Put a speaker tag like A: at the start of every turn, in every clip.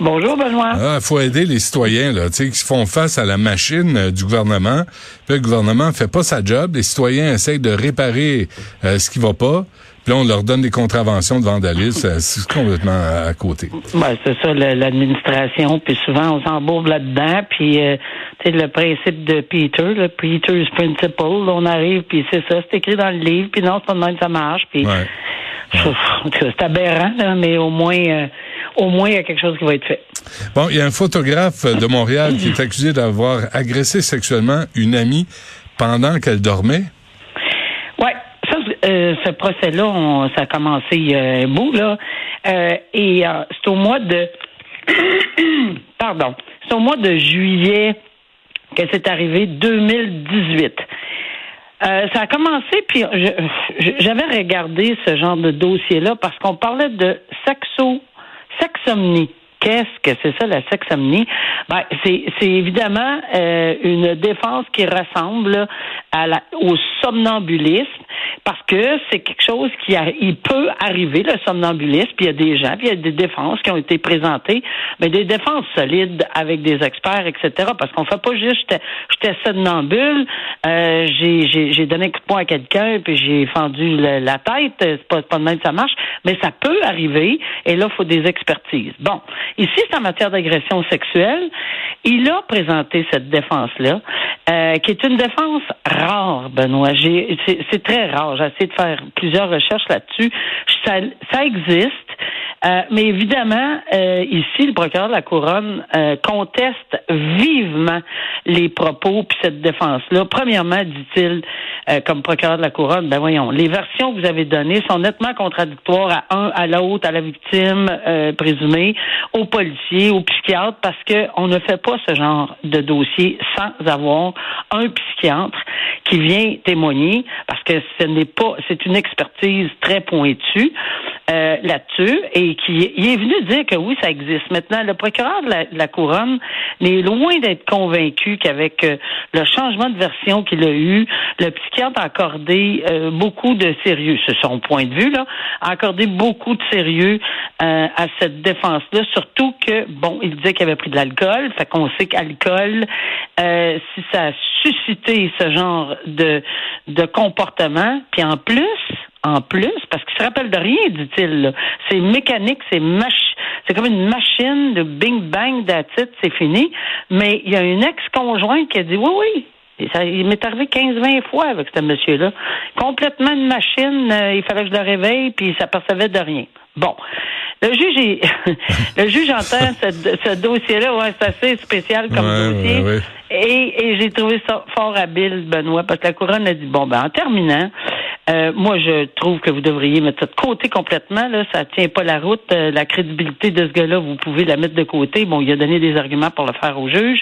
A: Bonjour Benoît.
B: Ah, faut aider les citoyens là, tu sais, qui font face à la machine euh, du gouvernement. Puis le gouvernement fait pas sa job. Les citoyens essayent de réparer euh, ce qui va pas. Puis là, on leur donne des contraventions de vandalisme. Euh, C'est complètement à, à côté.
C: Ben, c'est ça, l'administration, puis souvent on s'embourbe là-dedans, puis tu sais, le principe de Peter, le Peter's Principle, là, on arrive, puis c'est ça, c'est écrit dans le livre, puis non, c'est pas de même que ça marche, puis
B: Ouais.
C: C'est aberrant, là, mais au moins, euh, au moins il y a quelque chose qui va être fait.
B: Bon, il y a un photographe de Montréal qui est accusé d'avoir agressé sexuellement une amie pendant qu'elle dormait.
C: Ouais, ça, euh, ce procès-là, ça a commencé a un bout, là, Euh, et euh, c'est au mois de, pardon, c'est au mois de juillet que c'est arrivé, 2018. Euh, ça a commencé, puis j'avais regardé ce genre de dossier-là parce qu'on parlait de sexo, sexomnie. Qu'est-ce que c'est ça, la sexomnie? Ben, c'est, évidemment euh, une défense qui ressemble à la, au somnambulisme parce que c'est quelque chose qui a, il peut arriver, le somnambulisme, puis il y a des gens, puis il y a des défenses qui ont été présentées, mais des défenses solides avec des experts, etc. Parce qu'on fait pas juste j'étais, somnambule, euh, j'ai, donné un coup de poing à quelqu'un, puis j'ai fendu le- la tête, c'est pas, pas de même que ça marche, mais ça peut arriver, et là, il faut des expertises. Bon, ici, c'est en matière d'agression sexuelle. Il a présenté cette défense-là, euh, qui est une défense rare, Benoît. C'est, très rare. J'ai essayé de faire plusieurs recherches là-dessus. Ça existe. Euh, mais évidemment, euh, ici, le procureur de la Couronne euh, conteste vivement les propos puis cette défense-là. Premièrement, dit-il, comme procureur de la Couronne, ben voyons, les versions que vous avez données sont nettement contradictoires à un, à l'autre, à la victime présumée, aux policiers, aux psychiatres, parce que on ne fait pas ce genre de dossier sans avoir un psychiatre qui vient témoigner, parce que ce n'est pas, c'est une expertise très pointue euh, et qui est venu dire que oui, ça existe. Maintenant, le procureur de la, couronne est loin d'être convaincu qu'avec euh, le changement de version qu'il a eu, le psychiatre a accordé euh, beaucoup de sérieux, c'est son point de vue là, a accordé beaucoup de sérieux euh, à cette défense-là, surtout que bon, il disait qu'il avait pris de l'alcool, fait qu'on sait qu'alcool, si ça a suscité ce genre de de comportement, puis en plus en plus, parce qu'il se rappelle de rien, dit-il. C'est mécanique, c'est mach- c'est comme une machine de bing bang d'attitude, c'est fini. Mais il y a une ex-conjointe qui a dit oui, oui. Et ça, il m'est arrivé 15-20 fois avec ce monsieur-là. Complètement une machine, euh, il fallait que je le réveille, puis il s'apercevait de rien. Bon. Le juge, le juge entend ce, ce dossier-là, ouais, c'est assez spécial comme
B: Ouais,
C: dossier.
B: ouais, ouais.
C: Et, et j'ai trouvé ça fort habile, Benoît, parce que la couronne a dit bon ben en terminant, euh, moi je trouve que vous devriez mettre ça de côté complètement. Là, ça tient pas la route. Euh, la crédibilité de ce gars-là, vous pouvez la mettre de côté. Bon, il a donné des arguments pour le faire au juge.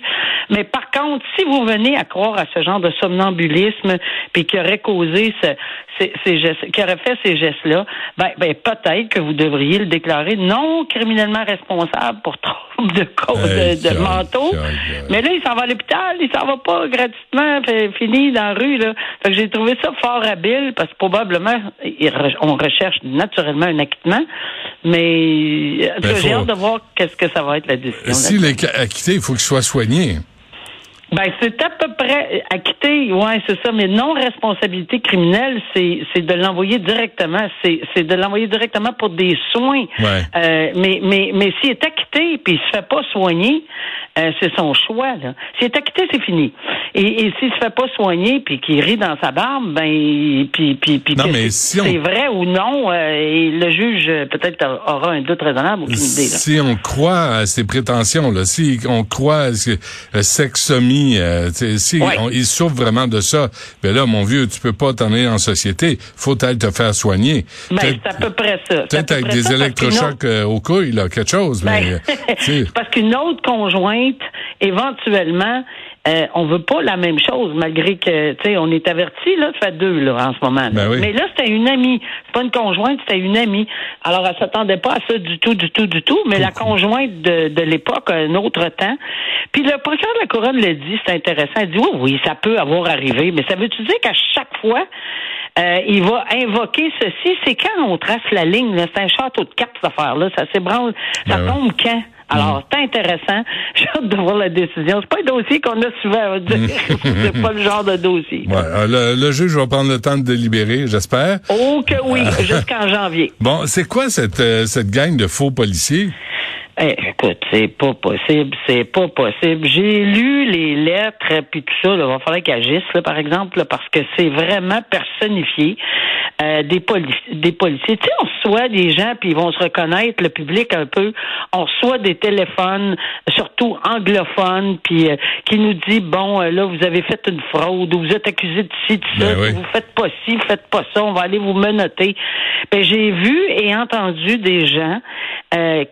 C: Mais par contre, si vous venez à croire à ce genre de somnambulisme, puis qui aurait causé ce, ces, ces gestes, qui aurait fait ces gestes-là, ben, ben peut-être que vous devriez le déclarer non criminellement responsable pour trouble de cause
B: Hey,
C: de, manteau. Mais là, il s'en va à l'hôpital, il s'en va pas gratuitement, fait, fini dans la rue. Là. Fait que j'ai trouvé ça fort habile parce que probablement, on recherche naturellement un acquittement, mais
B: Ben,
C: j'ai hâte de voir qu'est-ce que ça va être la décision.
B: S'il est acquitté, il faut qu'il soit soigné.
C: Ben, c'est à peu près acquitté, ouais, c'est ça, mais non responsabilité criminelle, c'est c'est de l'envoyer directement, c'est c'est de l'envoyer directement pour des soins.
B: Ouais.
C: Euh, mais mais mais s'il est acquitté puis il se fait pas soigner, euh, c'est son choix là. S'il est acquitté, c'est fini. Et, et s'il se fait pas soigner puis qu'il rit dans sa barbe, ben puis puis puis c'est
B: si on-
C: c'est vrai ou non, euh, et le juge euh, peut-être aura un doute raisonnable, aucune idée là.
B: Si on croit à ces prétentions, là, si on croit à ce que euh, euh, si
C: Ouais.
B: on- il souffre vraiment de ça, ben là, mon vieux, tu peux pas t'en aller en société. Faut aller te faire soigner.
C: Ben, c'est à peu près ça.
B: Peut-être
C: peu
B: avec des
C: ça, qu'une autre-
B: électrochocs euh, aux couilles, là, quelque chose. mais,
C: Ben,
B: euh,
C: parce qu'une autre conjointe, éventuellement, euh, on veut pas la même chose, malgré que, tu sais, on est averti, là, ça fait deux, là, en ce moment.
B: Ben oui.
C: Mais là, c'était une amie. C'est pas une conjointe, c'était une amie. Alors, elle s'attendait pas à ça du tout, du tout, du tout, mais la conjointe de, de l'époque, un autre temps. Puis le procureur de la Couronne l'a dit, c'est intéressant. Il dit, oui, oui, ça peut avoir arrivé, mais ça veut-tu dire qu'à chaque fois, euh, il va invoquer ceci? C'est quand on trace la ligne, là? C'est un château de cartes, cette affaire-là. Ça s'ébranle. Ça
B: Ben
C: tombe quand? Alors, c'est intéressant. J'ai hâte de voir la décision. C'est pas un dossier qu'on a souvent, va dire. c'est pas le genre de dossier.
B: Ouais, euh, le, le juge va prendre le temps de délibérer, j'espère.
C: Oh que oui, jusqu'en janvier.
B: Bon, c'est quoi cette, euh, cette gang de faux policiers?
C: Eh, écoute, c'est pas possible, c'est pas possible. J'ai lu les lettres puis tout ça. Il va falloir qu'ils agissent, là, par exemple, là, parce que c'est vraiment personnifié. Euh, des, poli- des policiers. Tu sais, on reçoit des gens, puis ils vont se reconnaître, le public un peu. On reçoit des téléphones, surtout anglophones, puis euh, qui nous dit, bon, euh, là, vous avez fait une fraude, ou vous êtes accusé de ci, de ça,
B: Ben oui.
C: vous faites pas ci, vous faites pas ça, on va aller vous menotter. Ben, j'ai vu et entendu des gens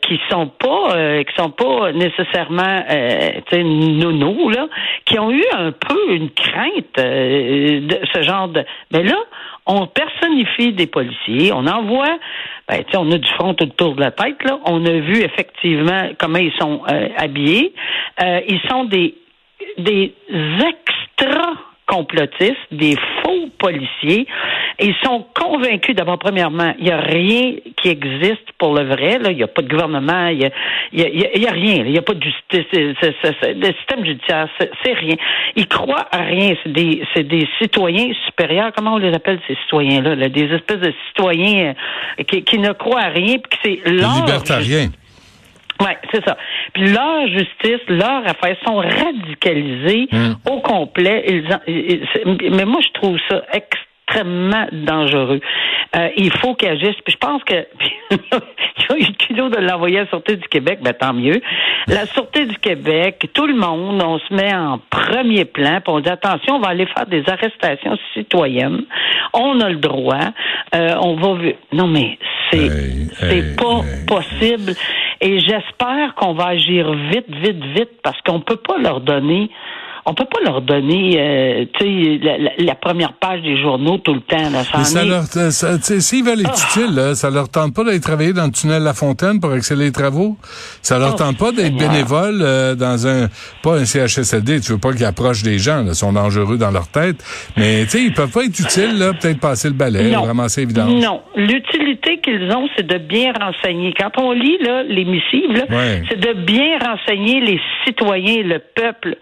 C: qui sont pas euh, qui sont pas nécessairement euh, nono là qui ont eu un peu une crainte euh, de ce genre de mais là on personnifie des policiers on envoie ben, on a du front tout autour de la tête là. On a vu effectivement comment ils sont euh, habillés. Ils sont des des extra complotistes, des faux policiers. Ils sont convaincus, d'abord, premièrement, il n'y a rien qui existe pour le vrai. Là. Il n'y a pas de gouvernement, il n'y a, y a- y rien. Il n'y a pas de justice. Le système judiciaire, c'est rien. Ils croient à rien. C'est des, citoyens supérieurs. Comment on les appelle, ces citoyens-là? là? Des espèces de citoyens euh, qui, qui ne croient à rien, puis que c'est leur
B: libertariens.
C: Oui, c'est ça. Puis leur justice, leur affaire sont radicalisées
B: Hmm.
C: au complet. Ils mais moi, je trouve ça extrêmement dangereux. Euh, il faut qu'ils agissent. Puis je pense que ils ont eu le culot de l'envoyer à la Sûreté du Québec, ben tant mieux. La Sûreté du Québec, tout le monde, on se met en premier plan, puis on dit attention, on va aller faire des arrestations citoyennes. On a le droit. Euh, on va. Non, mais c'est
B: Hey,
C: c'est
B: hey,
C: pas
B: hey.
C: possible. Et j'espère qu'on va agir vite, vite, vite, parce qu'on peut pas leur donner. On peut pas leur donner, euh, la, la- la première page des journaux tout le temps. Là.
B: Mais ça
C: est-
B: leur, ça- s'ils veulent être utiles, là, ça leur tente pas d'aller travailler dans le tunnel La Fontaine pour accélérer les travaux. Ça leur
C: Oh,
B: tente pas d'être bénévole euh, dans un, pas un CHSLD. Tu veux pas qu'ils approchent des gens, là, ils sont dangereux dans leur tête. Mais, tu sais, ils peuvent pas être utiles, là, peut-être passer le balai,
C: Non.
B: ramasser vidanges.
C: Non. L'utilité qu'ils ont, c'est de bien renseigner. Quand on lit là, les missives,
B: Ouais.
C: c'est de bien renseigner les citoyens, le peuple,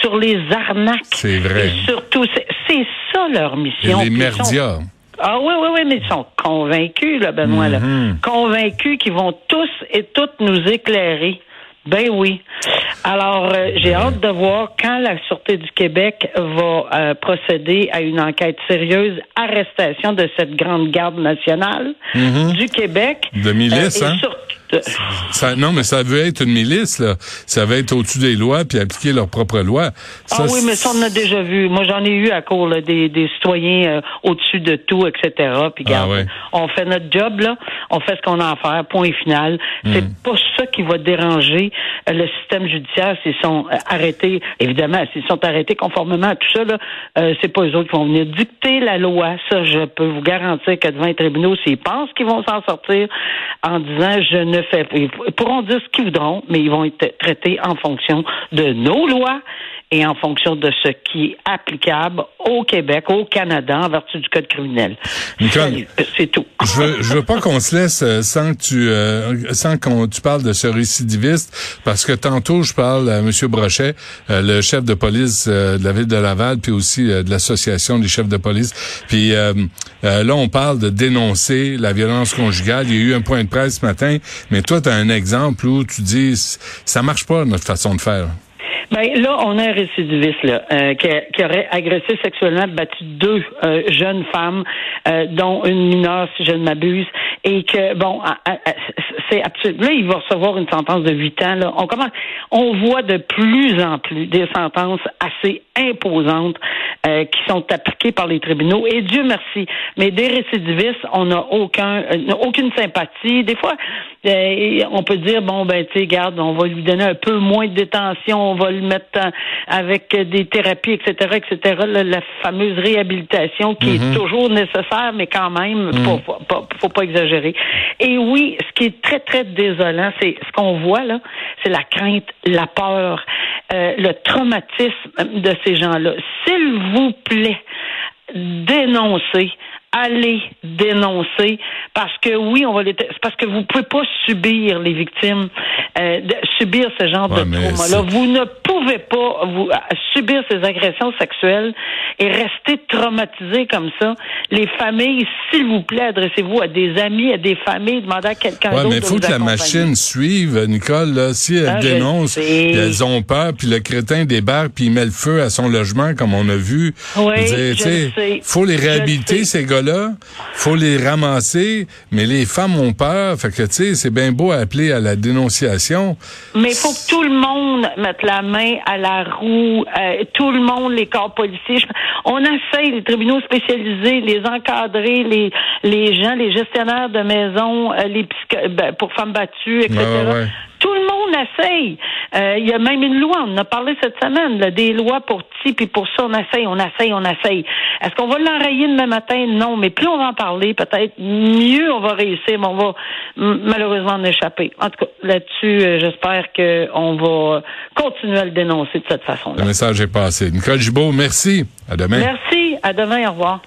C: sur les arnaques.
B: C'est vrai.
C: Et surtout, c'est ça leur
B: Et
C: mission.
B: les
C: ils sont-
B: merdias.
C: Ah oui, oui, oui, mais ils sont convaincus, là, Benoît, là.
B: Mhm.
C: Convaincus qu'ils vont tous et toutes nous éclairer. Ben oui. Alors, euh, j'ai hâte de voir quand la Sûreté du Québec va euh, procéder à une enquête sérieuse, arrestation de cette grande garde nationale du Québec.
B: Mhm. De milice,
C: Euh, et
B: hein?
C: surtout-
B: Ça, non, mais ça veut être une milice, là. Ça veut être au-dessus des lois puis appliquer leurs propres lois. Ça,
C: ah oui, mais ça, on a déjà vu. Moi, j'en ai eu à court là, des, des citoyens euh, au-dessus de tout, etc. Puis,
B: Ah
C: regarde,
B: ouais.
C: on fait notre job, là. On fait ce qu'on a à faire, point final.
B: Hmm.
C: C'est pas ça qui va déranger euh, le système judiciaire s'ils sont euh, arrêtés. Évidemment, s'ils sont arrêtés conformément à tout ça, là, euh, c'est pas eux autres qui vont venir dicter la loi. Ça, je peux vous garantir que devant les tribunaux, s'ils pensent qu'ils vont s'en sortir en disant je ne Ils pourront dire ce qu'ils voudront, mais ils vont être traités en fonction de nos lois et en fonction de ce qui est applicable au Québec, au Canada, en vertu du code criminel. Euh, C'est tout.
B: Je veux, je veux pas qu'on se laisse euh, sans que tu euh, sans qu'on tu parles de ce récidiviste parce que tantôt je parle à monsieur Brochet, euh, le chef de police euh, de la ville de Laval puis aussi de l'association des chefs de police. Puis là on parle de dénoncer la violence conjugale, il y a eu un point de presse ce matin, mais toi tu as un exemple où tu dis ça marche pas notre façon de faire.
C: Ben là, on a un récidiviste là, euh, qui, aurait agressé sexuellement, battu deux euh, jeunes femmes, euh, dont une mineure, si je ne m'abuse, et que bon, c'est absolument. Là, il va recevoir une sentence de huit ans. Là, on commence, on voit de plus en plus des sentences assez imposantes euh, qui sont appliquées par les tribunaux. Et Dieu merci, mais des récidivistes, on n'a aucun, euh, aucune sympathie. Des fois, euh, on peut dire bon ben tu sais, garde, on va lui donner un peu moins de détention, on va le mettre avec des thérapies, etc., etc., la fameuse réhabilitation qui est mhm. toujours nécessaire, mais quand même, mhm. faut, faut, pas exagérer. Et oui, ce qui est très, très désolant, c'est ce qu'on voit là, c'est la crainte, la peur, euh, le traumatisme de ces gens-là. S'il vous plaît, dénoncez allez dénoncer parce que oui, on va les parce que vous pouvez pas subir les victimes euh, de, subir ce genre de trauma là. Vous ne pouvez pas vous subir ces agressions sexuelles et rester traumatisé comme ça. Les familles, s'il vous plaît, adressez-vous à des amis, à des familles, demandez à quelqu'un
B: ouais,
C: d'autre.
B: mais il faut que la machine suive, Nicole. Là, si elle ah, dénonce, elles ont peur, puis le crétin débarque, puis il met le feu à son logement, comme on a vu.
C: Oui, je sais.
B: Faut les réhabiliter ces gars-là. Faut les ramasser, mais les femmes ont peur. Fait que tu sais, c'est bien beau à appeler à la dénonciation.
C: Mais il faut que tout le monde mette la main à la roue. Euh, tout le monde, les corps policiers on essaye, les tribunaux spécialisés, les encadrer, les, les gens, les gestionnaires de maisons, euh, les ben, pour femmes battues, etc. Tout le monde essaye. Euh, il y a même une loi, on en a parlé cette semaine, là, des lois pour ci, puis pour ça, on essaye, on essaye, on essaye. Est-ce qu'on va l'enrayer demain matin? Non, mais plus on va en parler, peut-être mieux on va réussir, mais on va malheureusement en échapper. En tout cas, là-dessus, euh, j'espère qu'on va continuer à le dénoncer de cette façon-là.
B: Le message est passé. Nicole Gibault, merci. À demain.
C: Merci. À demain. Au revoir.